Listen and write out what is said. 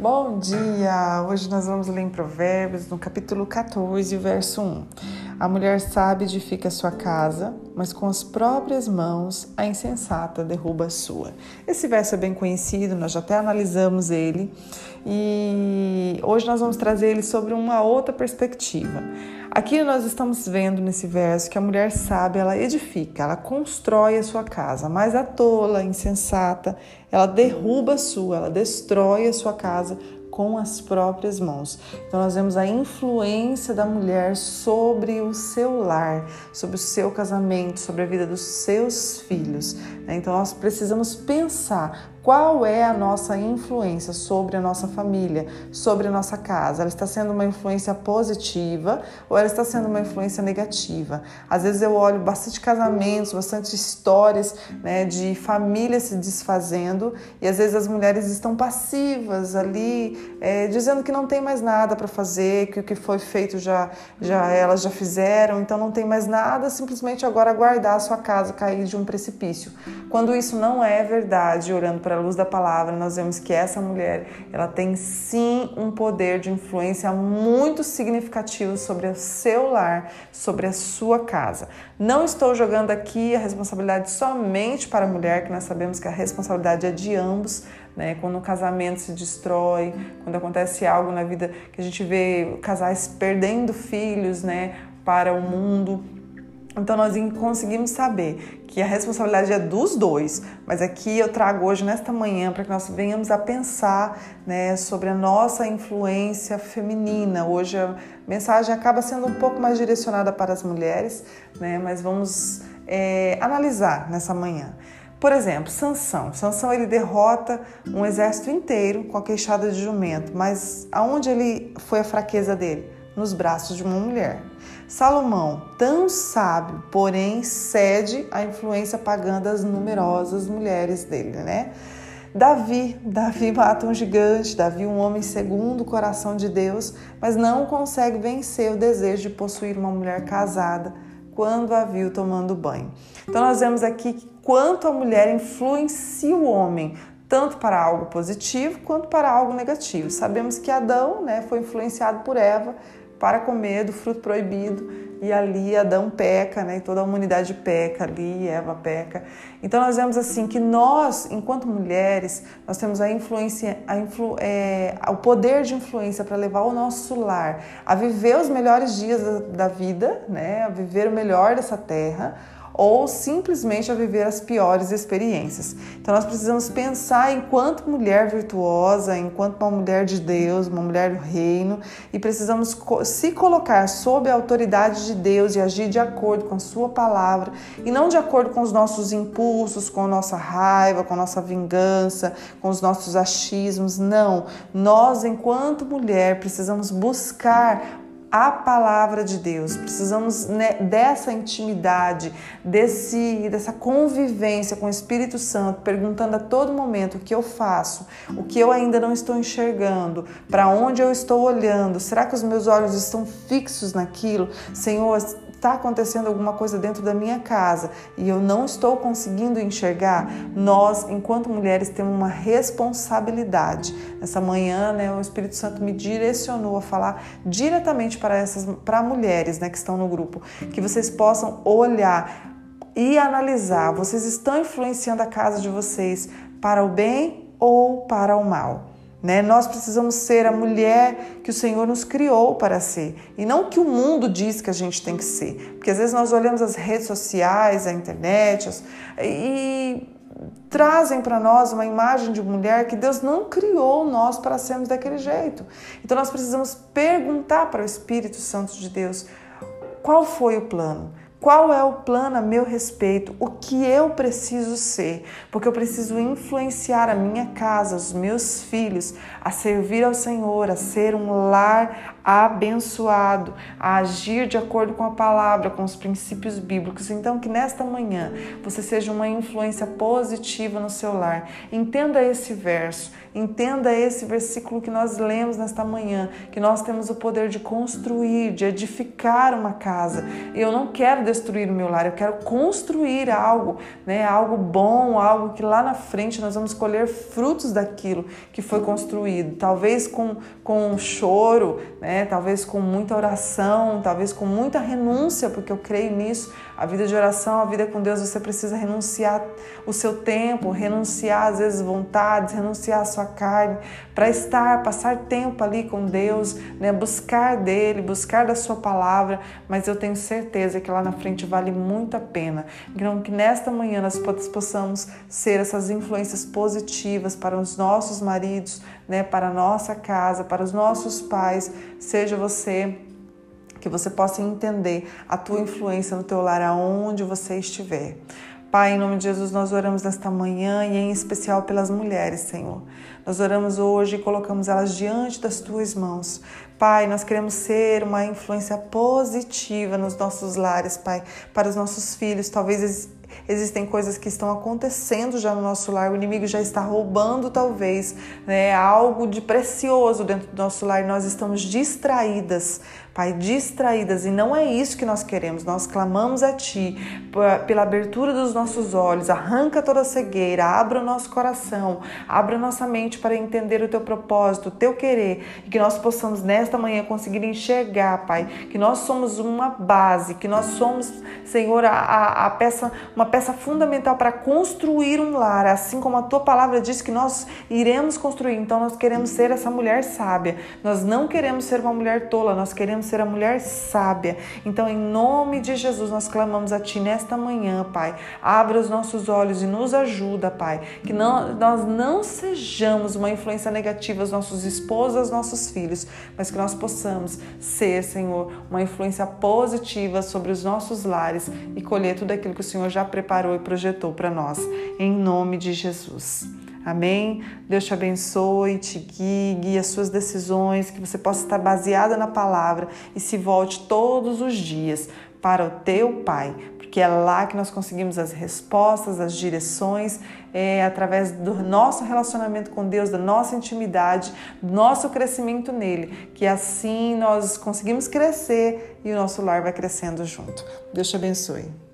Bom dia! Hoje nós vamos ler em Provérbios, no capítulo 14, verso 1. A mulher sábia edifica sua casa, mas com as próprias mãos a insensata derruba a sua. Esse verso é bem conhecido, nós já até analisamos ele e hoje nós vamos trazer ele sobre uma outra perspectiva. Aqui nós estamos vendo nesse verso que a mulher sábia, ela edifica, ela constrói a sua casa, mas a tola, insensata, ela derruba a sua, ela destrói a sua casa com as próprias mãos. Então nós vemos a influência da mulher sobre o seu lar, sobre o seu casamento, sobre a vida dos seus filhos. Né? Então nós precisamos pensar qual é a nossa influência sobre a nossa família, sobre a nossa casa? Ela está sendo uma influência positiva ou ela está sendo uma influência negativa? Às vezes eu olho bastante casamentos, bastante histórias né, de famílias se desfazendo e às vezes as mulheres estão passivas ali, é, dizendo que não tem mais nada para fazer, que o que foi feito já, já elas já fizeram, então não tem mais nada, simplesmente agora aguardar a sua casa cair de um precipício. Quando isso não é verdade, olhando para a luz da palavra, nós vemos que essa mulher, ela tem sim um poder de influência muito significativo sobre o seu lar, sobre a sua casa. Não estou jogando aqui a responsabilidade somente para a mulher, que nós sabemos que a responsabilidade é de ambos, né? Quando o casamento se destrói, quando acontece algo na vida que a gente vê casais perdendo filhos, né, para o mundo, então nós conseguimos saber que a responsabilidade é dos dois, mas aqui eu trago hoje nesta manhã para que nós venhamos a pensar né, sobre a nossa influência feminina. Hoje a mensagem acaba sendo um pouco mais direcionada para as mulheres, né, mas vamos é, analisar nessa manhã. Por exemplo, Sansão. Sansão ele derrota um exército inteiro com a queixada de jumento, mas aonde ele foi a fraqueza dele? Nos braços de uma mulher. Salomão, tão sábio, porém cede à influência pagã das numerosas mulheres dele, né? Davi, Davi mata um gigante, Davi um homem segundo o coração de Deus, mas não consegue vencer o desejo de possuir uma mulher casada quando a viu tomando banho. Então nós vemos aqui quanto a mulher influencia o homem, tanto para algo positivo quanto para algo negativo. Sabemos que Adão né, foi influenciado por Eva para comer do fruto proibido e ali Adão peca, né? E toda a humanidade peca ali, Eva peca. Então nós vemos assim que nós, enquanto mulheres, nós temos a influência, a influ, é, o poder de influência para levar o nosso lar a viver os melhores dias da, da vida, né? A viver o melhor dessa terra ou simplesmente a viver as piores experiências. Então nós precisamos pensar enquanto mulher virtuosa, enquanto uma mulher de Deus, uma mulher do reino, e precisamos se colocar sob a autoridade de Deus e agir de acordo com a sua palavra e não de acordo com os nossos impulsos, com a nossa raiva, com a nossa vingança, com os nossos achismos. Não, nós enquanto mulher precisamos buscar a palavra de Deus. Precisamos né, dessa intimidade, desse, dessa convivência com o Espírito Santo, perguntando a todo momento o que eu faço, o que eu ainda não estou enxergando, para onde eu estou olhando. Será que os meus olhos estão fixos naquilo? Senhor, está acontecendo alguma coisa dentro da minha casa e eu não estou conseguindo enxergar, nós, enquanto mulheres, temos uma responsabilidade. Nessa manhã, né, o Espírito Santo me direcionou a falar diretamente para essas para mulheres né, que estão no grupo, que vocês possam olhar e analisar. Vocês estão influenciando a casa de vocês para o bem ou para o mal? Né? Nós precisamos ser a mulher que o Senhor nos criou para ser e não que o mundo diz que a gente tem que ser. Porque às vezes nós olhamos as redes sociais, a internet as, e trazem para nós uma imagem de mulher que Deus não criou nós para sermos daquele jeito. Então nós precisamos perguntar para o Espírito Santo de Deus qual foi o plano. Qual é o plano a meu respeito? O que eu preciso ser? Porque eu preciso influenciar a minha casa, os meus filhos, a servir ao Senhor, a ser um lar abençoado, a agir de acordo com a palavra, com os princípios bíblicos. Então, que nesta manhã você seja uma influência positiva no seu lar. Entenda esse verso, entenda esse versículo que nós lemos nesta manhã, que nós temos o poder de construir, de edificar uma casa. Eu não quero destruir o meu lar, eu quero construir algo, né? Algo bom, algo que lá na frente nós vamos colher frutos daquilo que foi construído. Talvez com, com choro, né? Talvez com muita oração, talvez com muita renúncia, porque eu creio nisso. A vida de oração, a vida com Deus, você precisa renunciar o seu tempo, renunciar às vezes vontades, renunciar a sua carne, para estar, passar tempo ali com Deus, né? Buscar dele, buscar da sua palavra, mas eu tenho certeza que lá na frente vale muito a pena. Então, que nesta manhã nós possamos ser essas influências positivas para os nossos maridos, né? Para a nossa casa, para os nossos pais. Seja você que você possa entender a tua influência no teu lar aonde você estiver. Pai, em nome de Jesus, nós oramos nesta manhã e em especial pelas mulheres, Senhor. Nós oramos hoje e colocamos elas diante das tuas mãos. Pai, nós queremos ser uma influência positiva nos nossos lares, Pai, para os nossos filhos. Talvez existem coisas que estão acontecendo já no nosso lar, o inimigo já está roubando talvez, né, algo de precioso dentro do nosso lar nós estamos distraídas. Pai, distraídas, e não é isso que nós queremos. Nós clamamos a Ti pela abertura dos nossos olhos, arranca toda cegueira, abra o nosso coração, abra a nossa mente para entender o Teu propósito, o Teu querer, e que nós possamos nesta manhã conseguir enxergar, Pai, que nós somos uma base, que nós somos, Senhor, a, a, a peça, uma peça fundamental para construir um lar, assim como a Tua palavra diz que nós iremos construir. Então, nós queremos ser essa mulher sábia, nós não queremos ser uma mulher tola, nós queremos ser a mulher sábia. Então, em nome de Jesus, nós clamamos a Ti nesta manhã, Pai. Abra os nossos olhos e nos ajuda, Pai. Que não, nós não sejamos uma influência negativa aos nossos esposos, aos nossos filhos, mas que nós possamos ser, Senhor, uma influência positiva sobre os nossos lares e colher tudo aquilo que o Senhor já preparou e projetou para nós. Em nome de Jesus. Amém? Deus te abençoe, te guie, guie as suas decisões, que você possa estar baseada na palavra e se volte todos os dias para o teu Pai, porque é lá que nós conseguimos as respostas, as direções, é através do nosso relacionamento com Deus, da nossa intimidade, do nosso crescimento nele, que assim nós conseguimos crescer e o nosso lar vai crescendo junto. Deus te abençoe.